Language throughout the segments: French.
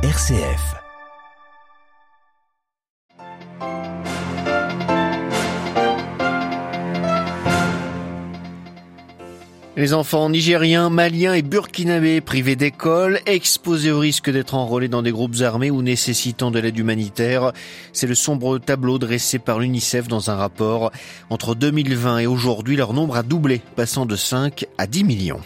RCF. Les enfants nigériens, maliens et burkinabés privés d'école, exposés au risque d'être enrôlés dans des groupes armés ou nécessitant de l'aide humanitaire, c'est le sombre tableau dressé par l'UNICEF dans un rapport. Entre 2020 et aujourd'hui, leur nombre a doublé, passant de 5 à 10 millions.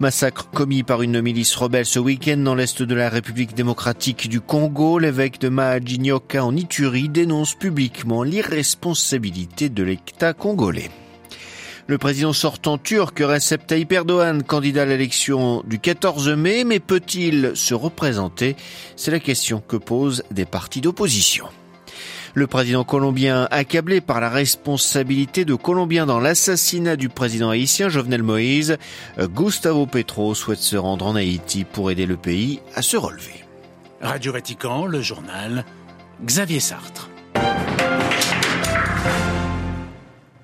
Massacre commis par une milice rebelle ce week-end dans l'est de la République démocratique du Congo. L'évêque de Mahajinyoka en Ituri dénonce publiquement l'irresponsabilité de l'État congolais. Le président sortant turc Recep Tayyip candidat à l'élection du 14 mai, mais peut-il se représenter? C'est la question que posent des partis d'opposition. Le président colombien, accablé par la responsabilité de Colombiens dans l'assassinat du président haïtien Jovenel Moïse, Gustavo Petro souhaite se rendre en Haïti pour aider le pays à se relever. Radio Vatican, le journal, Xavier Sartre.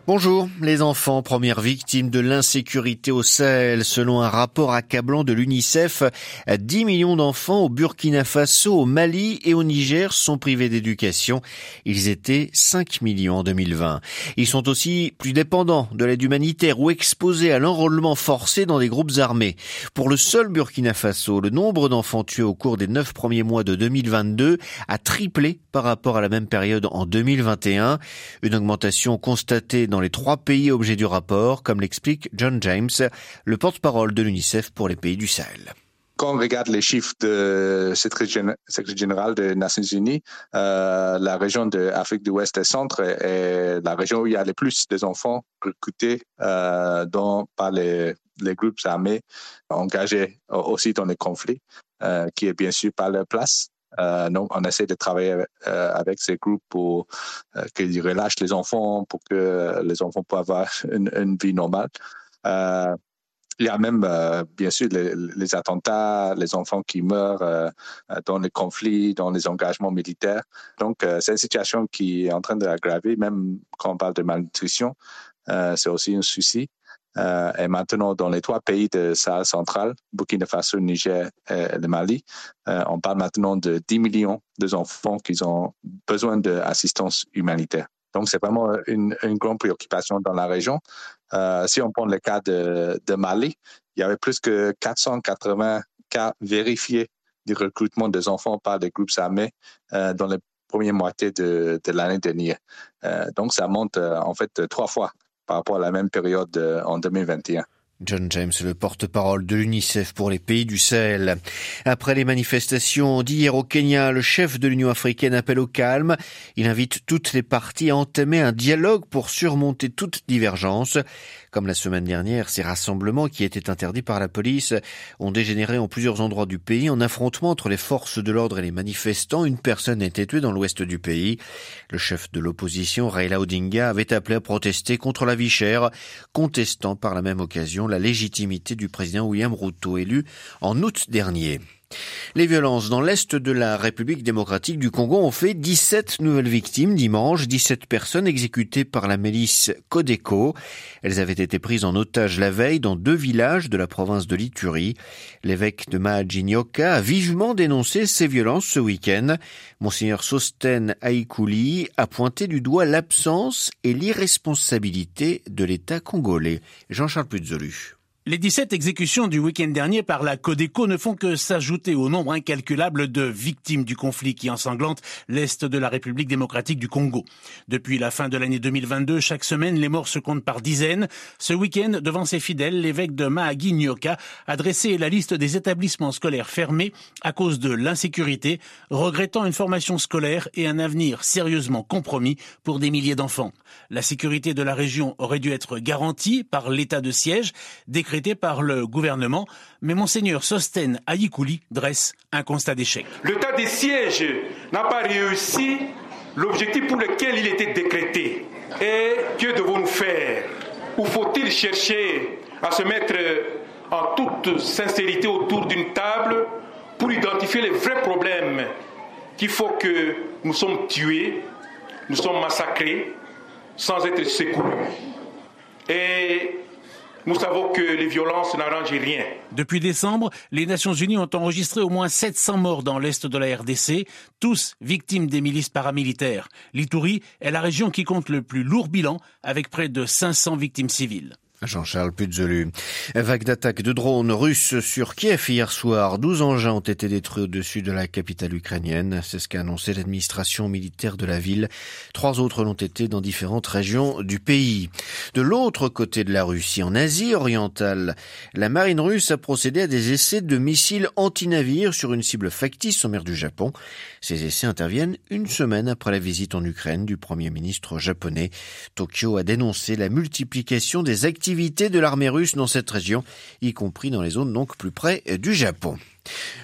Bonjour, les enfants, premières victimes de l'insécurité au Sahel. Selon un rapport accablant de l'UNICEF, 10 millions d'enfants au Burkina Faso, au Mali et au Niger sont privés d'éducation. Ils étaient 5 millions en 2020. Ils sont aussi plus dépendants de l'aide humanitaire ou exposés à l'enrôlement forcé dans des groupes armés. Pour le seul Burkina Faso, le nombre d'enfants tués au cours des 9 premiers mois de 2022 a triplé par rapport à la même période en 2021. Une augmentation constatée dans les trois pays objets du rapport, comme l'explique John James, le porte-parole de l'UNICEF pour les pays du Sahel quand on regarde les chiffres de secrétaire général des Nations Unies, euh, la région de l'Afrique de l'Ouest et Centre est la région où il y a le plus d'enfants recrutés euh, par les, groupes armés engagés aussi dans les conflits, euh, qui est bien sûr pas leur place. Euh, donc, on essaie de travailler euh, avec ces groupes pour euh, qu'ils relâchent les enfants, pour que les enfants puissent avoir une, une vie normale. Euh, il y a même, euh, bien sûr, les, les, attentats, les enfants qui meurent euh, dans les conflits, dans les engagements militaires. Donc, c'est une situation qui est en train d'aggraver, même quand on parle de malnutrition. c'est aussi un souci. Euh, et maintenant, dans les trois pays de Sahel central, Burkina Faso, Niger et le Mali, euh, on parle maintenant de 10 millions d'enfants qui ont besoin d'assistance humanitaire. Donc, c'est vraiment une, grande préoccupation dans la région. Euh, si on prend le cas de, Mali, il y avait plus que 480 cas vérifiés du recrutement des enfants par des groupes armés dans la première moitié de, de l'année dernière. Donc, ça monte en fait trois fois par rapport à la même période euh, en 2021. John James, le porte-parole de l'UNICEF pour les pays du Sahel. Après les manifestations d'hier au Kenya, le chef de l'Union africaine appelle au calme. Il invite toutes les parties à entamer un dialogue pour surmonter toute divergence. Comme la semaine dernière, ces rassemblements qui étaient interdits par la police ont dégénéré en plusieurs endroits du pays en affrontement entre les forces de l'ordre et les manifestants. Une personne a été tuée dans l'ouest du pays. Le chef de l'opposition, Raila Odinga, avait appelé à protester contre la vie chère, contestant par la même occasion la légitimité du président William Ruto élu en août dernier. Les violences dans l'est de la République démocratique du Congo ont fait 17 nouvelles victimes dimanche, 17 personnes exécutées par la milice Codeco. Elles avaient été prises en otage la veille dans deux villages de la province de l'Ituri. L'évêque de Mahajinyoka a vivement dénoncé ces violences ce week-end. Monseigneur Sosten Aikouli a pointé du doigt l'absence et l'irresponsabilité de l'État congolais. Jean-Charles Puzolu. Les 17 exécutions du week-end dernier par la Codeco ne font que s'ajouter au nombre incalculable de victimes du conflit qui ensanglante l'Est de la République démocratique du Congo. Depuis la fin de l'année 2022, chaque semaine, les morts se comptent par dizaines. Ce week-end, devant ses fidèles, l'évêque de Mahagi Nyoka a dressé la liste des établissements scolaires fermés à cause de l'insécurité, regrettant une formation scolaire et un avenir sérieusement compromis pour des milliers d'enfants. La sécurité de la région aurait dû être garantie par l'état de siège, par le gouvernement, mais monseigneur Sosten Ayikouli dresse un constat d'échec. L'état de siège n'a pas réussi l'objectif pour lequel il était décrété. Et que devons-nous faire? Ou faut-il chercher à se mettre en toute sincérité autour d'une table pour identifier les vrais problèmes qu'il faut que nous sommes tués, nous sommes massacrés, sans être secourus? Et nous savons que les violences n'arrangent rien. Depuis décembre, les Nations Unies ont enregistré au moins 700 morts dans l'est de la RDC, tous victimes des milices paramilitaires. L'Itourie est la région qui compte le plus lourd bilan, avec près de 500 victimes civiles. Jean-Charles Puzolu. Vague d'attaques de drones russes sur Kiev hier soir. 12 engins ont été détruits au-dessus de la capitale ukrainienne. C'est ce qu'a annoncé l'administration militaire de la ville. Trois autres l'ont été dans différentes régions du pays. De l'autre côté de la Russie, en Asie orientale, la marine russe a procédé à des essais de missiles anti-navires sur une cible factice en mer du Japon. Ces essais interviennent une semaine après la visite en Ukraine du premier ministre japonais. Tokyo a dénoncé la multiplication des activités de l'armée russe dans cette région, y compris dans les zones donc plus près du Japon.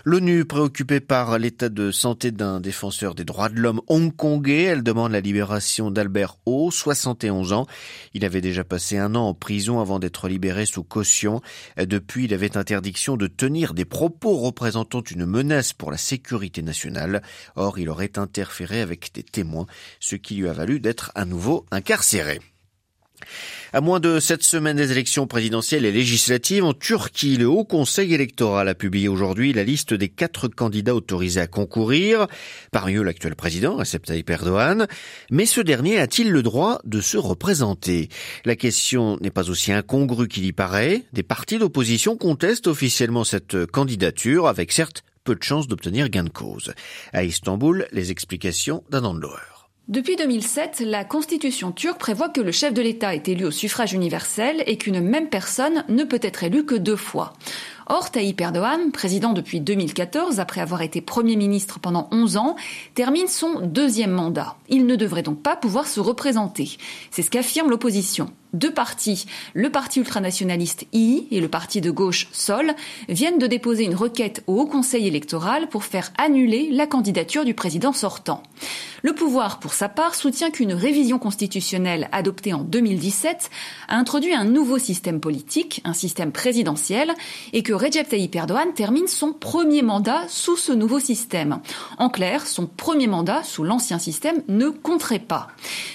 L'ONU, préoccupée par l'état de santé d'un défenseur des droits de l'homme hongkongais, elle demande la libération d'Albert Ho, 71 ans. Il avait déjà passé un an en prison avant d'être libéré sous caution. Depuis, il avait interdiction de tenir des propos représentant une menace pour la sécurité nationale. Or, il aurait interféré avec des témoins, ce qui lui a valu d'être à nouveau incarcéré. À moins de sept semaines des élections présidentielles et législatives en Turquie, le Haut Conseil électoral a publié aujourd'hui la liste des quatre candidats autorisés à concourir. Parmi eux, l'actuel président, Recep Tayyip Erdogan. Mais ce dernier a-t-il le droit de se représenter? La question n'est pas aussi incongrue qu'il y paraît. Des partis d'opposition contestent officiellement cette candidature, avec certes peu de chances d'obtenir gain de cause. À Istanbul, les explications d'Anand Loher. Depuis 2007, la constitution turque prévoit que le chef de l'État est élu au suffrage universel et qu'une même personne ne peut être élue que deux fois. Or, Tayyip Erdogan, président depuis 2014, après avoir été Premier ministre pendant 11 ans, termine son deuxième mandat. Il ne devrait donc pas pouvoir se représenter. C'est ce qu'affirme l'opposition deux partis, le parti ultranationaliste II et le parti de gauche Sol, viennent de déposer une requête au Haut Conseil électoral pour faire annuler la candidature du président sortant. Le pouvoir, pour sa part, soutient qu'une révision constitutionnelle adoptée en 2017 a introduit un nouveau système politique, un système présidentiel, et que Recep Tayyip Erdogan termine son premier mandat sous ce nouveau système. En clair, son premier mandat sous l'ancien système ne compterait pas.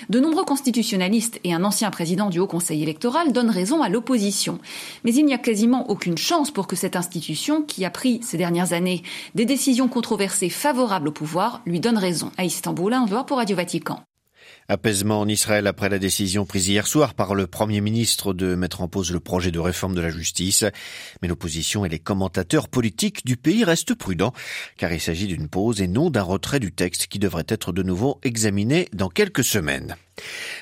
De nombreux constitutionnalistes et un ancien président du Haut Conseil électoral donnent raison à l'opposition. Mais il n'y a quasiment aucune chance pour que cette institution, qui a pris ces dernières années des décisions controversées favorables au pouvoir, lui donne raison. À Istanbul, un pour Radio Vatican. Apaisement en Israël après la décision prise hier soir par le Premier ministre de mettre en pause le projet de réforme de la justice. Mais l'opposition et les commentateurs politiques du pays restent prudents, car il s'agit d'une pause et non d'un retrait du texte qui devrait être de nouveau examiné dans quelques semaines.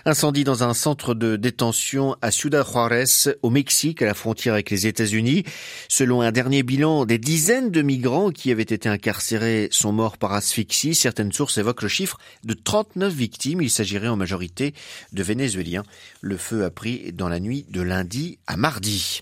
Incendie dans un centre de détention à Ciudad Juarez, au Mexique, à la frontière avec les États-Unis. Selon un dernier bilan, des dizaines de migrants qui avaient été incarcérés sont morts par asphyxie. Certaines sources évoquent le chiffre de 39 victimes. Il s'agirait en majorité de Vénézuéliens. Le feu a pris dans la nuit de lundi à mardi.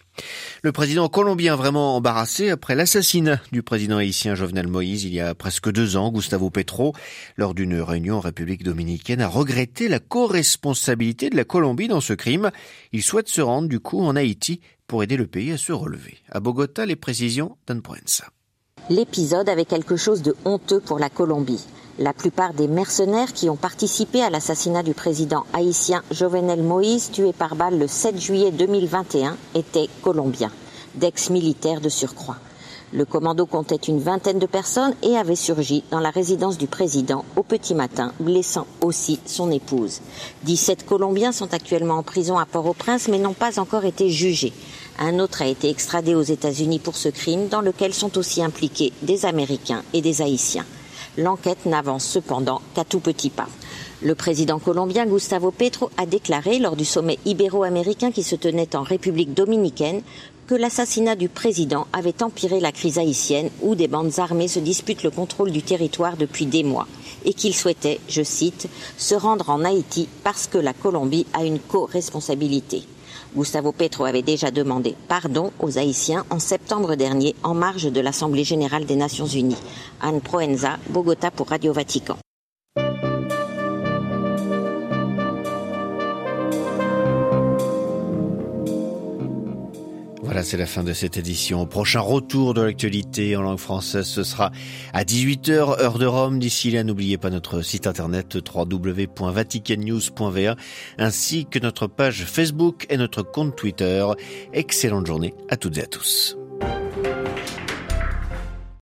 Le président colombien vraiment embarrassé après l'assassinat du président haïtien Jovenel Moïse il y a presque deux ans, Gustavo Petro, lors d'une réunion en République dominicaine, a regretté la co-responsabilité de la Colombie dans ce crime. Il souhaite se rendre du coup en Haïti pour aider le pays à se relever. À Bogota, les précisions d'Anne Proenza. L'épisode avait quelque chose de honteux pour la Colombie. La plupart des mercenaires qui ont participé à l'assassinat du président haïtien Jovenel Moïse, tué par balle le 7 juillet 2021, étaient colombiens, d'ex-militaires de surcroît. Le commando comptait une vingtaine de personnes et avait surgi dans la résidence du président au petit matin, blessant aussi son épouse. 17 Colombiens sont actuellement en prison à Port-au-Prince mais n'ont pas encore été jugés. Un autre a été extradé aux États-Unis pour ce crime dans lequel sont aussi impliqués des Américains et des Haïtiens. L'enquête n'avance cependant qu'à tout petit pas. Le président colombien Gustavo Petro a déclaré lors du sommet ibéro-américain qui se tenait en République dominicaine que l'assassinat du président avait empiré la crise haïtienne où des bandes armées se disputent le contrôle du territoire depuis des mois et qu'il souhaitait, je cite, se rendre en Haïti parce que la Colombie a une co-responsabilité. Gustavo Petro avait déjà demandé pardon aux Haïtiens en septembre dernier en marge de l'Assemblée générale des Nations unies. Anne Proenza, Bogota pour Radio Vatican. Voilà, c'est la fin de cette édition. Prochain retour de l'actualité en langue française, ce sera à 18h, heure de Rome. D'ici là, n'oubliez pas notre site internet www.vaticannews.va ainsi que notre page Facebook et notre compte Twitter. Excellente journée à toutes et à tous.